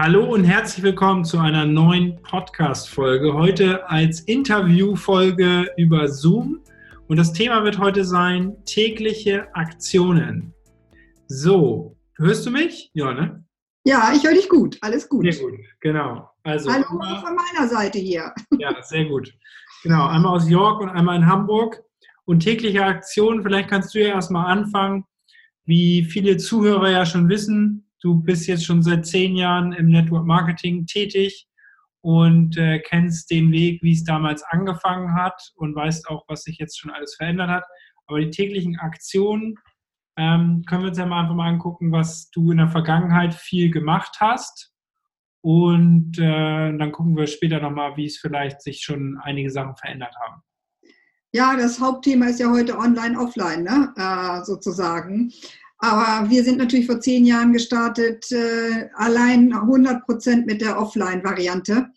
Hallo und herzlich willkommen zu einer neuen Podcast-Folge. Heute als Interview-Folge über Zoom. Und das Thema wird heute sein: tägliche Aktionen. So, hörst du mich? Ja, ne? Ja, ich höre dich gut. Alles gut. Sehr gut, genau. Also, Hallo einmal, von meiner Seite hier. Ja, sehr gut. Genau, einmal aus York und einmal in Hamburg. Und tägliche Aktionen, vielleicht kannst du ja erstmal anfangen. Wie viele Zuhörer ja schon wissen, Du bist jetzt schon seit zehn Jahren im Network Marketing tätig und äh, kennst den Weg, wie es damals angefangen hat und weißt auch, was sich jetzt schon alles verändert hat. Aber die täglichen Aktionen ähm, können wir uns ja mal einfach mal angucken, was du in der Vergangenheit viel gemacht hast. Und äh, dann gucken wir später nochmal, wie es vielleicht sich schon einige Sachen verändert haben. Ja, das Hauptthema ist ja heute online, offline, ne? Äh, sozusagen. Aber wir sind natürlich vor zehn Jahren gestartet, äh, allein 100 Prozent mit der Offline-Variante.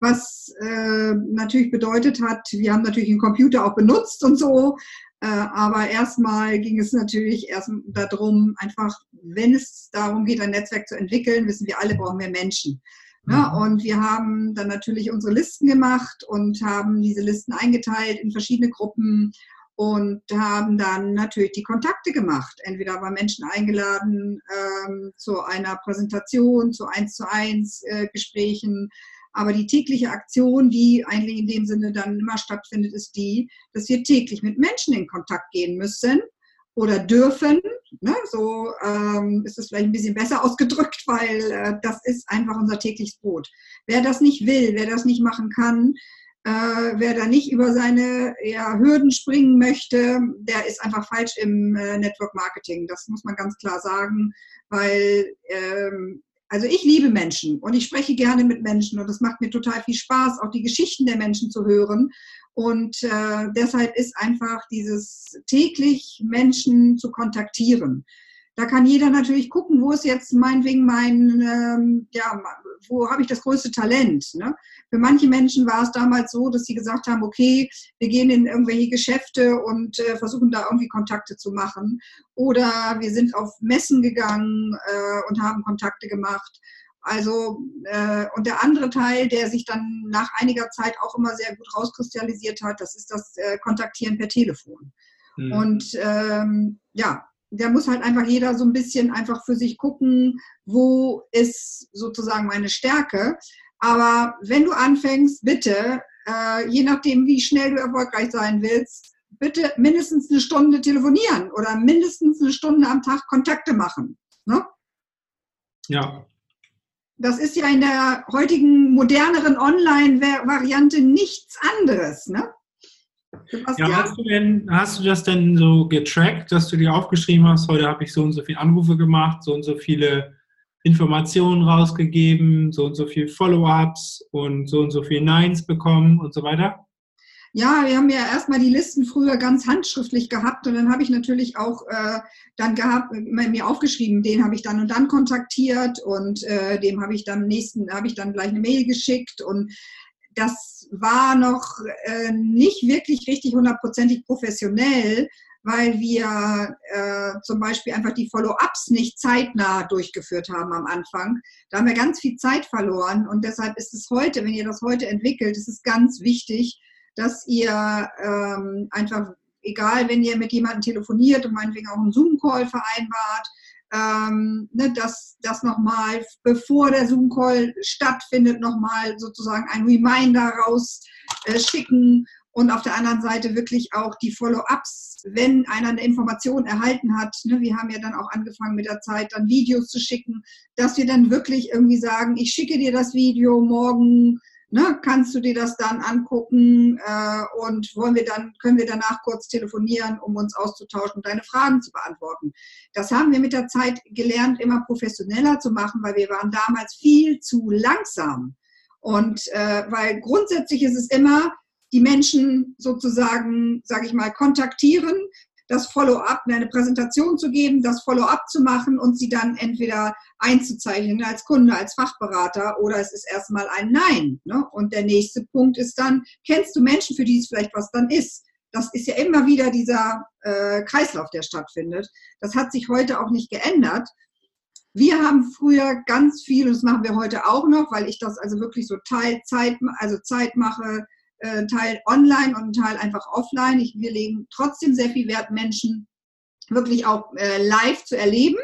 Was äh, natürlich bedeutet hat, wir haben natürlich einen Computer auch benutzt und so. Äh, aber erstmal ging es natürlich erst darum, einfach, wenn es darum geht, ein Netzwerk zu entwickeln, wissen wir alle, brauchen wir Menschen. Ja, mhm. und wir haben dann natürlich unsere Listen gemacht und haben diese Listen eingeteilt in verschiedene Gruppen und haben dann natürlich die Kontakte gemacht. Entweder war Menschen eingeladen ähm, zu einer Präsentation, zu eins zu eins äh, Gesprächen. Aber die tägliche Aktion, die eigentlich in dem Sinne dann immer stattfindet, ist die, dass wir täglich mit Menschen in Kontakt gehen müssen oder dürfen. Ne? So ähm, ist es vielleicht ein bisschen besser ausgedrückt, weil äh, das ist einfach unser tägliches Brot. Wer das nicht will, wer das nicht machen kann, äh, wer da nicht über seine ja, Hürden springen möchte, der ist einfach falsch im äh, Network Marketing. Das muss man ganz klar sagen, weil ähm, also ich liebe Menschen und ich spreche gerne mit Menschen und es macht mir total viel Spaß, auch die Geschichten der Menschen zu hören. Und äh, deshalb ist einfach dieses täglich Menschen zu kontaktieren. Da kann jeder natürlich gucken, wo ist jetzt meinetwegen mein, ähm, ja, wo habe ich das größte Talent. Ne? Für manche Menschen war es damals so, dass sie gesagt haben, okay, wir gehen in irgendwelche Geschäfte und äh, versuchen da irgendwie Kontakte zu machen. Oder wir sind auf Messen gegangen äh, und haben Kontakte gemacht. Also, äh, und der andere Teil, der sich dann nach einiger Zeit auch immer sehr gut rauskristallisiert hat, das ist das äh, Kontaktieren per Telefon. Mhm. Und ähm, ja, da muss halt einfach jeder so ein bisschen einfach für sich gucken, wo ist sozusagen meine Stärke. Aber wenn du anfängst, bitte, äh, je nachdem, wie schnell du erfolgreich sein willst, bitte mindestens eine Stunde telefonieren oder mindestens eine Stunde am Tag Kontakte machen. Ne? Ja. Das ist ja in der heutigen moderneren Online-Variante nichts anderes. Ne? Ja, hast du, denn, hast du das denn so getrackt, dass du dir aufgeschrieben hast, heute habe ich so und so viele Anrufe gemacht, so und so viele Informationen rausgegeben, so und so viele Follow-ups und so und so viele Nines bekommen und so weiter? Ja, wir haben ja erstmal die Listen früher ganz handschriftlich gehabt und dann habe ich natürlich auch äh, dann gehabt, mir aufgeschrieben, den habe ich dann und dann kontaktiert und äh, dem habe ich dann nächsten, habe ich dann gleich eine Mail geschickt und das war noch äh, nicht wirklich richtig hundertprozentig professionell, weil wir äh, zum Beispiel einfach die Follow-ups nicht zeitnah durchgeführt haben am Anfang. Da haben wir ganz viel Zeit verloren und deshalb ist es heute, wenn ihr das heute entwickelt, ist es ganz wichtig, dass ihr ähm, einfach, egal wenn ihr mit jemandem telefoniert und meinetwegen auch einen Zoom-Call vereinbart, ähm, ne, dass das nochmal, bevor der Zoom-Call stattfindet, nochmal sozusagen ein Reminder rausschicken äh, und auf der anderen Seite wirklich auch die Follow-ups, wenn einer eine Information erhalten hat. Ne, wir haben ja dann auch angefangen mit der Zeit, dann Videos zu schicken, dass wir dann wirklich irgendwie sagen, ich schicke dir das Video morgen Ne, kannst du dir das dann angucken äh, und wollen wir dann, können wir danach kurz telefonieren, um uns auszutauschen und deine Fragen zu beantworten. Das haben wir mit der Zeit gelernt, immer professioneller zu machen, weil wir waren damals viel zu langsam. Und äh, weil grundsätzlich ist es immer, die Menschen sozusagen, sage ich mal, kontaktieren, das Follow-up, eine Präsentation zu geben, das Follow-up zu machen und sie dann entweder einzuzeichnen als Kunde, als Fachberater oder es ist erstmal ein Nein. Ne? Und der nächste Punkt ist dann, kennst du Menschen, für die es vielleicht was dann ist? Das ist ja immer wieder dieser äh, Kreislauf, der stattfindet. Das hat sich heute auch nicht geändert. Wir haben früher ganz viel, und das machen wir heute auch noch, weil ich das also wirklich so Teil Zeit, also Zeit mache, äh, Teil online und Teil einfach offline. Ich, wir legen trotzdem sehr viel Wert, Menschen wirklich auch äh, live zu erleben,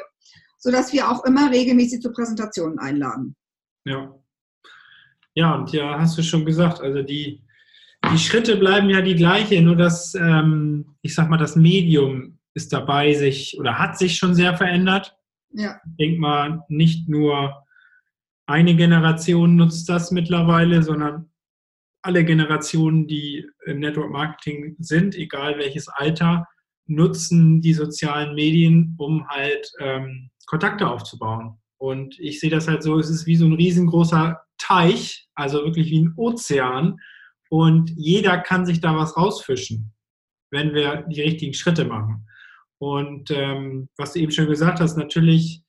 sodass wir auch immer regelmäßig zu Präsentationen einladen. Ja. Ja, und ja, hast du schon gesagt, also die, die Schritte bleiben ja die gleiche, nur dass, ähm, ich sag mal, das Medium ist dabei, sich oder hat sich schon sehr verändert. Ja. Ich denke mal, nicht nur eine Generation nutzt das mittlerweile, sondern alle Generationen, die im Network Marketing sind, egal welches Alter, nutzen die sozialen Medien, um halt ähm, Kontakte aufzubauen. Und ich sehe das halt so, es ist wie so ein riesengroßer Teich, also wirklich wie ein Ozean. Und jeder kann sich da was rausfischen, wenn wir die richtigen Schritte machen. Und ähm, was du eben schon gesagt hast, natürlich,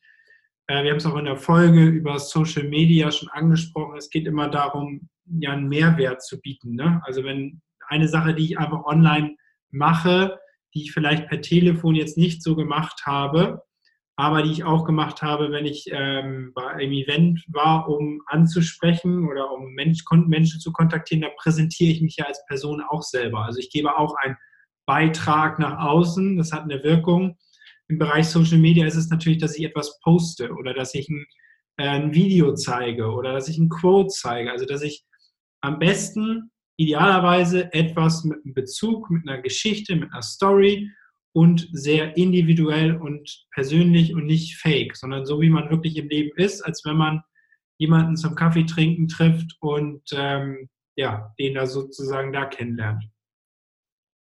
äh, wir haben es auch in der Folge über Social Media schon angesprochen, es geht immer darum, ja einen Mehrwert zu bieten. Ne? Also wenn eine Sache, die ich einfach online mache, die ich vielleicht per Telefon jetzt nicht so gemacht habe, aber die ich auch gemacht habe, wenn ich ähm, bei einem Event war, um anzusprechen oder um Mensch, Menschen zu kontaktieren, da präsentiere ich mich ja als Person auch selber. Also ich gebe auch ein Beitrag nach außen, das hat eine Wirkung. Im Bereich Social Media ist es natürlich, dass ich etwas poste oder dass ich ein, äh, ein Video zeige oder dass ich ein Quote zeige. Also dass ich am besten idealerweise etwas mit einem Bezug, mit einer Geschichte, mit einer Story und sehr individuell und persönlich und nicht fake, sondern so wie man wirklich im Leben ist, als wenn man jemanden zum Kaffee trinken trifft und ähm, ja, den da sozusagen da kennenlernt.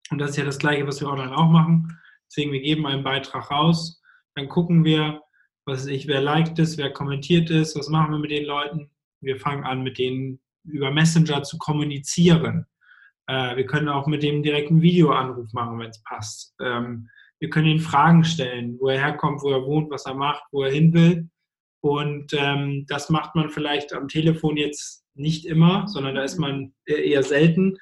Und das ist ja das Gleiche, was wir online auch machen. Deswegen, wir geben einen Beitrag raus, dann gucken wir, was ich, wer liked ist, wer kommentiert ist, was machen wir mit den Leuten. Wir fangen an, mit denen über Messenger zu kommunizieren. Äh, wir können auch mit dem direkten Videoanruf machen, wenn es passt. Ähm, wir können ihn Fragen stellen, wo er herkommt, wo er wohnt, was er macht, wo er hin will. Und ähm, das macht man vielleicht am Telefon jetzt nicht immer, sondern da ist man eher selten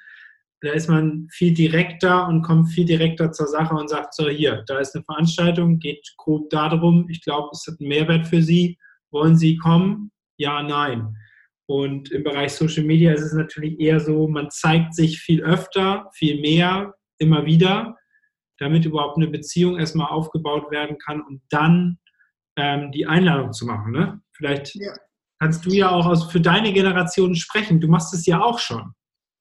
da ist man viel direkter und kommt viel direkter zur Sache und sagt so, hier, da ist eine Veranstaltung, geht grob darum, ich glaube, es hat einen Mehrwert für Sie. Wollen Sie kommen? Ja, nein. Und im Bereich Social Media ist es natürlich eher so, man zeigt sich viel öfter, viel mehr, immer wieder, damit überhaupt eine Beziehung erstmal aufgebaut werden kann und dann ähm, die Einladung zu machen. Ne? Vielleicht ja. kannst du ja auch aus, für deine Generation sprechen. Du machst es ja auch schon.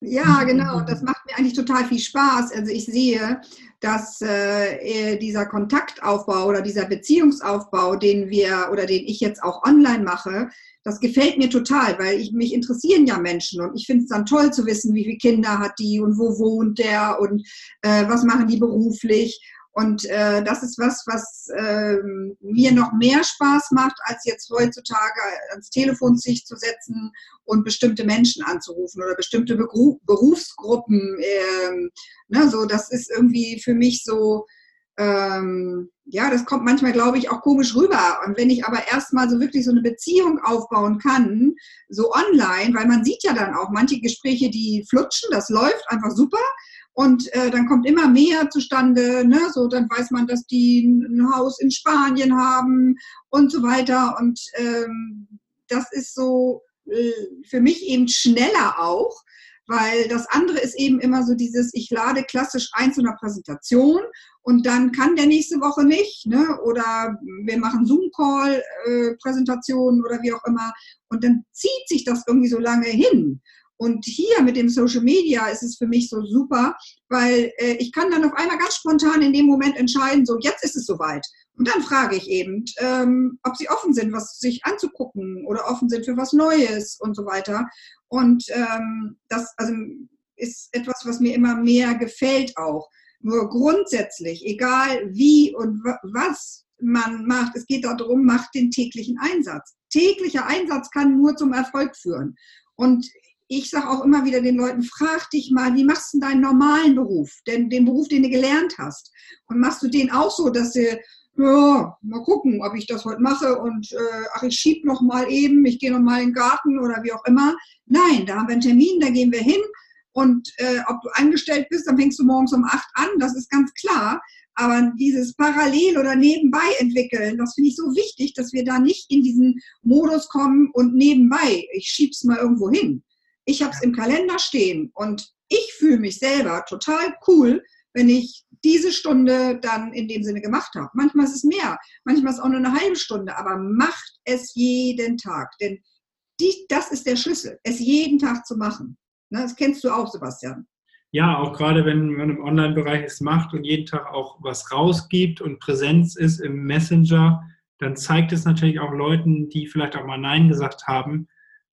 Ja, genau. Das macht mir eigentlich total viel Spaß. Also ich sehe, dass äh, dieser Kontaktaufbau oder dieser Beziehungsaufbau, den wir oder den ich jetzt auch online mache, das gefällt mir total, weil ich, mich interessieren ja Menschen und ich finde es dann toll zu wissen, wie viele Kinder hat die und wo wohnt der und äh, was machen die beruflich. Und äh, das ist was, was äh, mir noch mehr Spaß macht, als jetzt heutzutage ans Telefon sich zu setzen und bestimmte Menschen anzurufen oder bestimmte Beruf, Berufsgruppen. Ähm, ne, so, das ist irgendwie für mich so, ähm, ja, das kommt manchmal, glaube ich, auch komisch rüber. Und wenn ich aber erstmal so wirklich so eine Beziehung aufbauen kann, so online, weil man sieht ja dann auch manche Gespräche, die flutschen, das läuft einfach super. Und äh, dann kommt immer mehr zustande, ne? so dann weiß man, dass die ein Haus in Spanien haben und so weiter. Und ähm, das ist so äh, für mich eben schneller auch, weil das andere ist eben immer so dieses, ich lade klassisch ein zu einer Präsentation und dann kann der nächste Woche nicht, ne? oder wir machen Zoom-Call-Präsentationen äh, oder wie auch immer und dann zieht sich das irgendwie so lange hin. Und hier mit dem Social Media ist es für mich so super, weil äh, ich kann dann auf einmal ganz spontan in dem Moment entscheiden, so jetzt ist es soweit. Und dann frage ich eben, ähm, ob sie offen sind, was sich anzugucken oder offen sind für was Neues und so weiter. Und ähm, das also, ist etwas, was mir immer mehr gefällt auch. Nur grundsätzlich, egal wie und was man macht, es geht darum, macht den täglichen Einsatz. Täglicher Einsatz kann nur zum Erfolg führen. Und ich sage auch immer wieder den Leuten, frag dich mal, wie machst du deinen normalen Beruf, denn den Beruf, den du gelernt hast? Und machst du den auch so, dass du, ja, mal gucken, ob ich das heute mache und äh, ach, ich schieb noch mal eben, ich gehe noch mal in den Garten oder wie auch immer. Nein, da haben wir einen Termin, da gehen wir hin und äh, ob du angestellt bist, dann fängst du morgens um acht an, das ist ganz klar. Aber dieses Parallel oder nebenbei entwickeln, das finde ich so wichtig, dass wir da nicht in diesen Modus kommen und nebenbei, ich schieb's mal irgendwo hin. Ich habe es im Kalender stehen und ich fühle mich selber total cool, wenn ich diese Stunde dann in dem Sinne gemacht habe. Manchmal ist es mehr, manchmal ist es auch nur eine halbe Stunde, aber macht es jeden Tag. Denn die, das ist der Schlüssel, es jeden Tag zu machen. Ne, das kennst du auch, Sebastian. Ja, auch gerade wenn man im Online-Bereich es macht und jeden Tag auch was rausgibt und Präsenz ist im Messenger, dann zeigt es natürlich auch Leuten, die vielleicht auch mal Nein gesagt haben,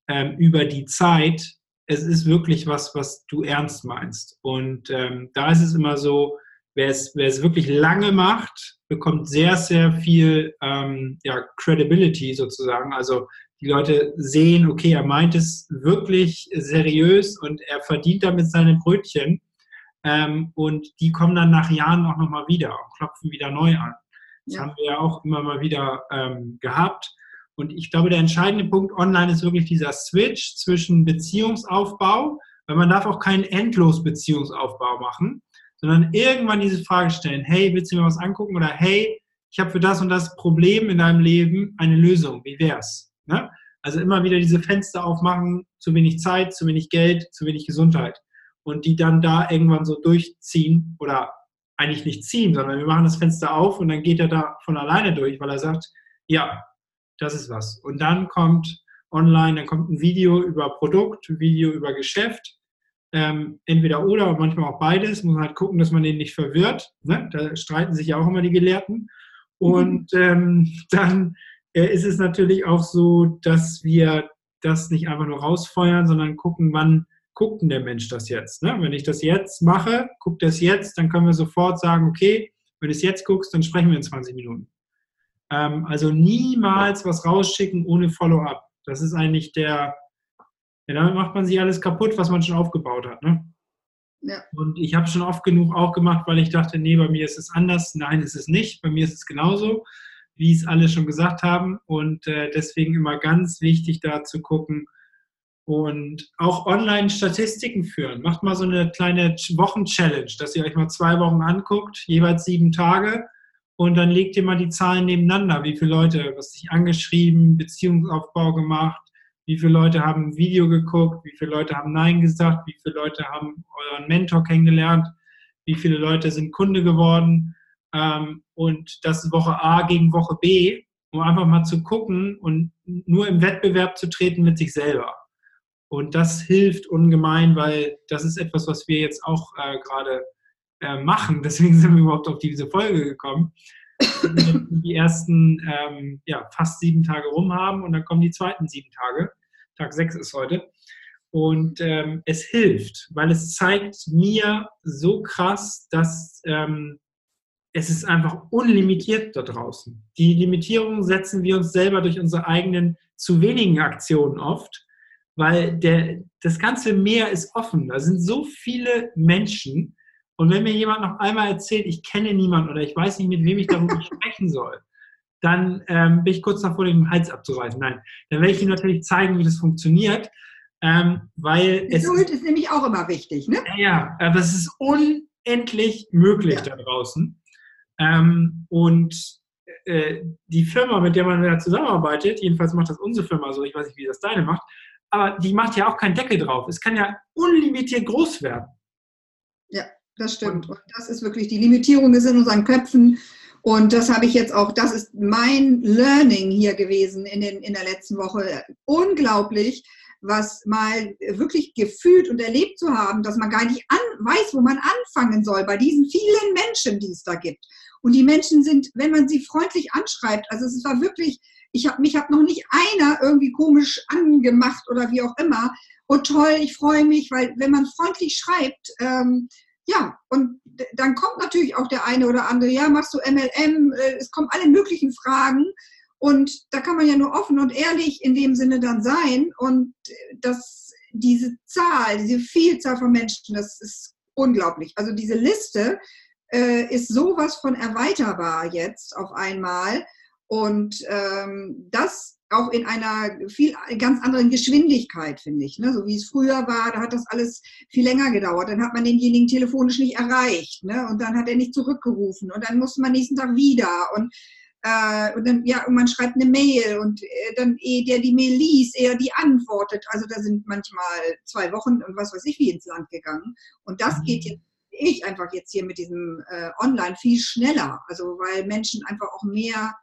ähm, über die Zeit, es ist wirklich was, was du ernst meinst. Und ähm, da ist es immer so, wer es, wer es wirklich lange macht, bekommt sehr, sehr viel ähm, ja, Credibility sozusagen. Also die Leute sehen, okay, er meint es wirklich seriös und er verdient damit seine Brötchen. Ähm, und die kommen dann nach Jahren auch nochmal wieder und klopfen wieder neu an. Das ja. haben wir ja auch immer mal wieder ähm, gehabt. Und ich glaube, der entscheidende Punkt online ist wirklich dieser Switch zwischen Beziehungsaufbau, weil man darf auch keinen endlos Beziehungsaufbau machen, sondern irgendwann diese Frage stellen, hey, willst du mir was angucken? Oder hey, ich habe für das und das Problem in deinem Leben eine Lösung. Wie wär's? Ne? Also immer wieder diese Fenster aufmachen, zu wenig Zeit, zu wenig Geld, zu wenig Gesundheit. Und die dann da irgendwann so durchziehen oder eigentlich nicht ziehen, sondern wir machen das Fenster auf und dann geht er da von alleine durch, weil er sagt, ja, das ist was. Und dann kommt online, dann kommt ein Video über Produkt, ein Video über Geschäft, ähm, entweder oder, manchmal auch beides. Muss man halt gucken, dass man den nicht verwirrt. Ne? Da streiten sich ja auch immer die Gelehrten. Und mhm. ähm, dann äh, ist es natürlich auch so, dass wir das nicht einfach nur rausfeuern, sondern gucken, wann guckt denn der Mensch das jetzt. Ne? Wenn ich das jetzt mache, guckt das jetzt, dann können wir sofort sagen, okay, wenn du es jetzt guckst, dann sprechen wir in 20 Minuten. Ähm, also niemals was rausschicken ohne Follow-up. Das ist eigentlich der, ja, damit macht man sich alles kaputt, was man schon aufgebaut hat. Ne? Ja. Und ich habe schon oft genug auch gemacht, weil ich dachte, nee, bei mir ist es anders. Nein, ist es nicht. Bei mir ist es genauso, wie es alle schon gesagt haben. Und äh, deswegen immer ganz wichtig, da zu gucken und auch online Statistiken führen. Macht mal so eine kleine Wochen-Challenge, dass ihr euch mal zwei Wochen anguckt, jeweils sieben Tage und dann legt ihr mal die Zahlen nebeneinander. Wie viele Leute, was sich angeschrieben, Beziehungsaufbau gemacht, wie viele Leute haben ein Video geguckt, wie viele Leute haben Nein gesagt, wie viele Leute haben euren Mentor kennengelernt, wie viele Leute sind Kunde geworden. Ähm, und das ist Woche A gegen Woche B, um einfach mal zu gucken und nur im Wettbewerb zu treten mit sich selber. Und das hilft ungemein, weil das ist etwas, was wir jetzt auch äh, gerade äh, machen. Deswegen sind wir überhaupt auf diese Folge gekommen. die ersten ähm, ja, fast sieben Tage rum haben und dann kommen die zweiten sieben Tage. Tag sechs ist heute. Und ähm, es hilft, weil es zeigt mir so krass, dass ähm, es ist einfach unlimitiert da draußen. Die Limitierung setzen wir uns selber durch unsere eigenen zu wenigen Aktionen oft, weil der, das ganze Meer ist offen. Da sind so viele Menschen, und wenn mir jemand noch einmal erzählt, ich kenne niemanden oder ich weiß nicht, mit wem ich darüber sprechen soll, dann ähm, bin ich kurz davor, den Hals abzureißen. Nein, dann werde ich ihm natürlich zeigen, wie das funktioniert. Ähm, weil Geduld ist nämlich auch immer wichtig, ne? Ja, aber es ist unendlich möglich ja. da draußen. Ähm, und äh, die Firma, mit der man da zusammenarbeitet, jedenfalls macht das unsere Firma so, ich weiß nicht, wie das deine macht, aber die macht ja auch keinen Deckel drauf. Es kann ja unlimitiert groß werden. Ja das stimmt. Und das ist wirklich, die Limitierung ist in unseren Köpfen. Und das habe ich jetzt auch, das ist mein Learning hier gewesen in, den, in der letzten Woche. Unglaublich, was mal wirklich gefühlt und erlebt zu haben, dass man gar nicht an, weiß, wo man anfangen soll bei diesen vielen Menschen, die es da gibt. Und die Menschen sind, wenn man sie freundlich anschreibt, also es war wirklich, ich habe mich habe noch nicht einer irgendwie komisch angemacht oder wie auch immer. Und toll, ich freue mich, weil wenn man freundlich schreibt, ähm, ja, und dann kommt natürlich auch der eine oder andere, ja, machst du MLM, äh, es kommen alle möglichen Fragen. Und da kann man ja nur offen und ehrlich in dem Sinne dann sein. Und das, diese Zahl, diese Vielzahl von Menschen, das ist unglaublich. Also diese Liste äh, ist sowas von erweiterbar jetzt auf einmal. Und ähm, das auch in einer viel ganz anderen Geschwindigkeit, finde ich. Ne? So wie es früher war, da hat das alles viel länger gedauert. Dann hat man denjenigen telefonisch nicht erreicht ne? und dann hat er nicht zurückgerufen und dann musste man nächsten Tag wieder und äh, und dann, ja, und man schreibt eine Mail und äh, dann, ehe der die Mail liest, er die antwortet. Also da sind manchmal zwei Wochen und was weiß ich wie ins Land gegangen. Und das mhm. geht jetzt ich einfach jetzt hier mit diesem äh, Online viel schneller. Also weil Menschen einfach auch mehr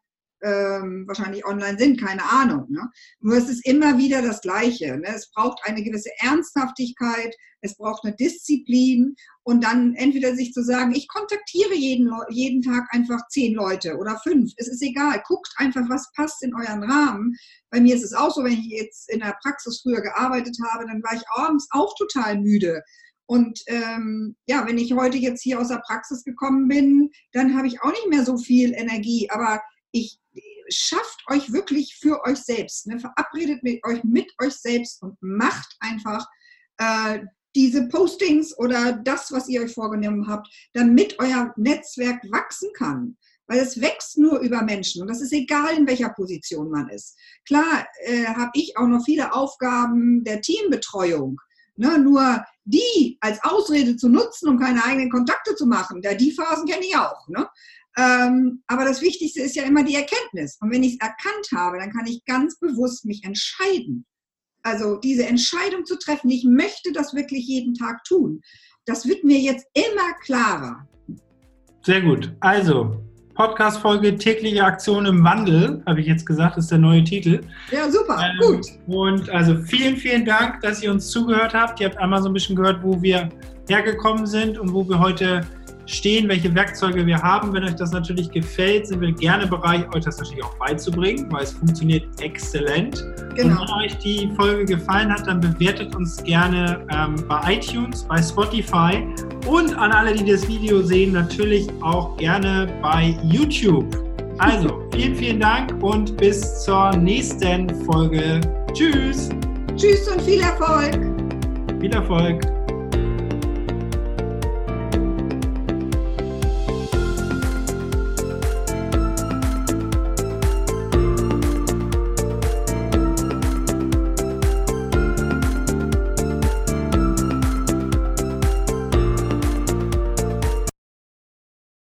ähm, wahrscheinlich online sind, keine Ahnung. Ne? Nur es ist immer wieder das Gleiche. Ne? Es braucht eine gewisse Ernsthaftigkeit, es braucht eine Disziplin und dann entweder sich zu sagen, ich kontaktiere jeden, jeden Tag einfach zehn Leute oder fünf. Es ist egal. Guckt einfach, was passt in euren Rahmen. Bei mir ist es auch so, wenn ich jetzt in der Praxis früher gearbeitet habe, dann war ich abends auch total müde. Und ähm, ja, wenn ich heute jetzt hier aus der Praxis gekommen bin, dann habe ich auch nicht mehr so viel Energie. Aber ich schafft euch wirklich für euch selbst. Ne? Verabredet mit euch mit euch selbst und macht einfach äh, diese Postings oder das, was ihr euch vorgenommen habt, damit euer Netzwerk wachsen kann. Weil es wächst nur über Menschen und das ist egal, in welcher Position man ist. Klar äh, habe ich auch noch viele Aufgaben der Teambetreuung. Ne? Nur die als Ausrede zu nutzen, um keine eigenen Kontakte zu machen, da die Phasen kenne ich auch. Ne? Ähm, aber das Wichtigste ist ja immer die Erkenntnis. Und wenn ich es erkannt habe, dann kann ich ganz bewusst mich entscheiden. Also diese Entscheidung zu treffen, ich möchte das wirklich jeden Tag tun, das wird mir jetzt immer klarer. Sehr gut. Also, Podcast-Folge Tägliche Aktion im Wandel, habe ich jetzt gesagt, ist der neue Titel. Ja, super, ähm, gut. Und also vielen, vielen Dank, dass ihr uns zugehört habt. Ihr habt einmal so ein bisschen gehört, wo wir hergekommen sind und wo wir heute stehen, welche Werkzeuge wir haben. Wenn euch das natürlich gefällt, sind wir gerne bereit, euch das natürlich auch beizubringen, weil es funktioniert exzellent. Genau. Und wenn euch die Folge gefallen hat, dann bewertet uns gerne ähm, bei iTunes, bei Spotify und an alle, die das Video sehen, natürlich auch gerne bei YouTube. Also, vielen, vielen Dank und bis zur nächsten Folge. Tschüss. Tschüss und viel Erfolg. Viel Erfolg.